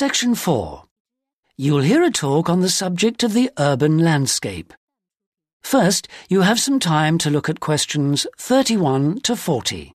Section 4. You'll hear a talk on the subject of the urban landscape. First, you have some time to look at questions 31 to 40.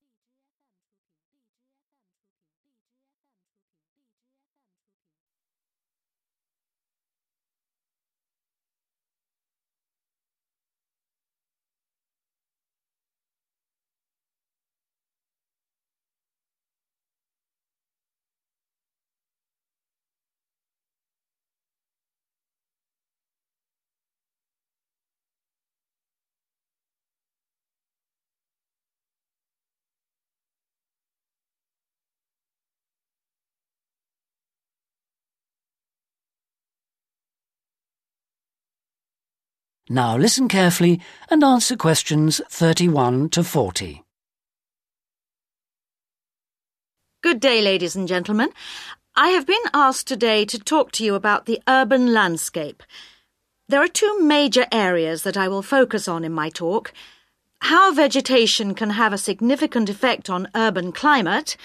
Now listen carefully and answer questions 31 to 40. Good day, ladies and gentlemen. I have been asked today to talk to you about the urban landscape. There are two major areas that I will focus on in my talk. How vegetation can have a significant effect on urban climate,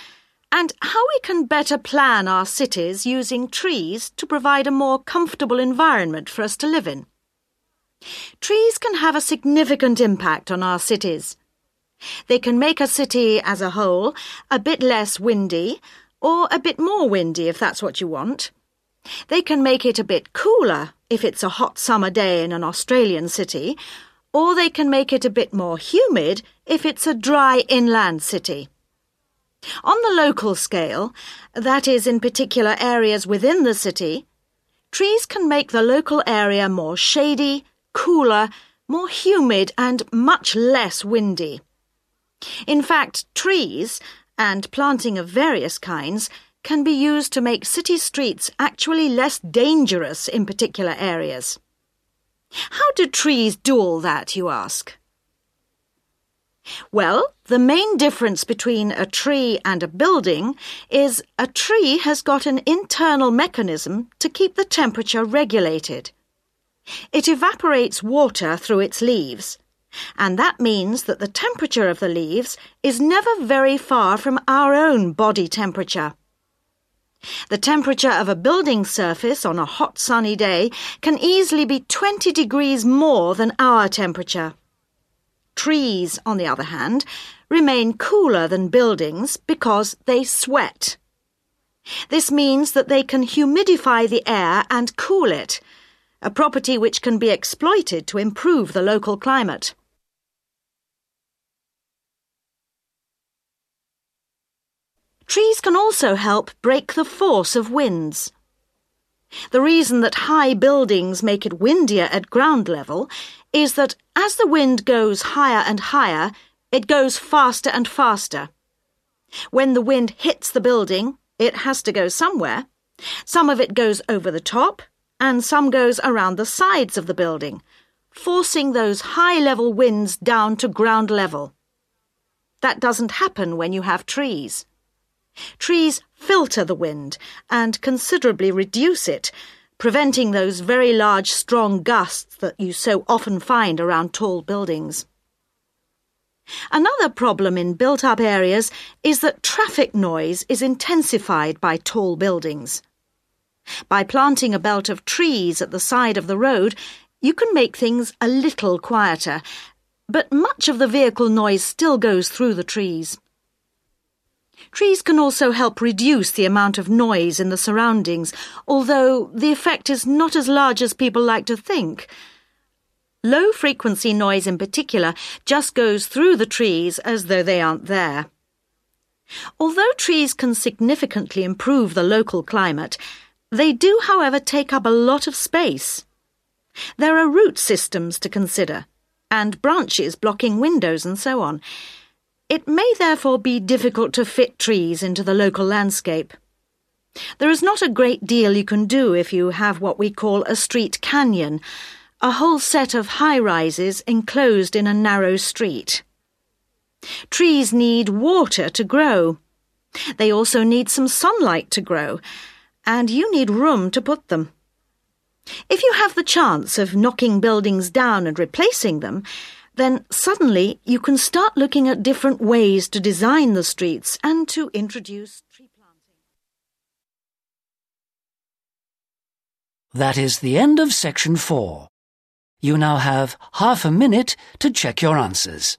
and how we can better plan our cities using trees to provide a more comfortable environment for us to live in. Trees can have a significant impact on our cities. They can make a city as a whole a bit less windy, or a bit more windy if that's what you want. They can make it a bit cooler if it's a hot summer day in an Australian city, or they can make it a bit more humid if it's a dry inland city. On the local scale, that is in particular areas within the city, trees can make the local area more shady, cooler, more humid, and much less windy. In fact, trees, and planting of various kinds, can be used to make city streets actually less dangerous in particular areas. How do trees do all that, you ask? Well, the main difference between a tree and a building is a tree has got an internal mechanism to keep the temperature regulated. It evaporates water through its leaves, and that means that the temperature of the leaves is never very far from our own body temperature. The temperature of a building surface on a hot sunny day can easily be 20 degrees more than our temperature. Trees, on the other hand, remain cooler than buildings because they sweat. This means that they can humidify the air and cool it, a property which can be exploited to improve the local climate. Trees can also help break the force of winds. The reason that high buildings make it windier at ground level is that as the wind goes higher and higher, it goes faster and faster. When the wind hits the building, it has to go somewhere. Some of it goes over the top, and some goes around the sides of the building, forcing those high-level winds down to ground level. That doesn't happen when you have trees. Trees filter the wind and considerably reduce it, preventing those very large, strong gusts that you so often find around tall buildings. Another problem in built-up areas is that traffic noise is intensified by tall buildings. By planting a belt of trees at the side of the road, you can make things a little quieter, but much of the vehicle noise still goes through the trees. Trees can also help reduce the amount of noise in the surroundings, although the effect is not as large as people like to think. Low frequency noise in particular just goes through the trees as though they aren't there. Although trees can significantly improve the local climate, they do, however, take up a lot of space. There are root systems to consider, and branches blocking windows and so on. It may therefore be difficult to fit trees into the local landscape. There is not a great deal you can do if you have what we call a street canyon, a whole set of high rises enclosed in a narrow street. Trees need water to grow. They also need some sunlight to grow and you need room to put them. If you have the chance of knocking buildings down and replacing them, then suddenly you can start looking at different ways to design the streets and to introduce tree planting. That is the end of section four. You now have half a minute to check your answers.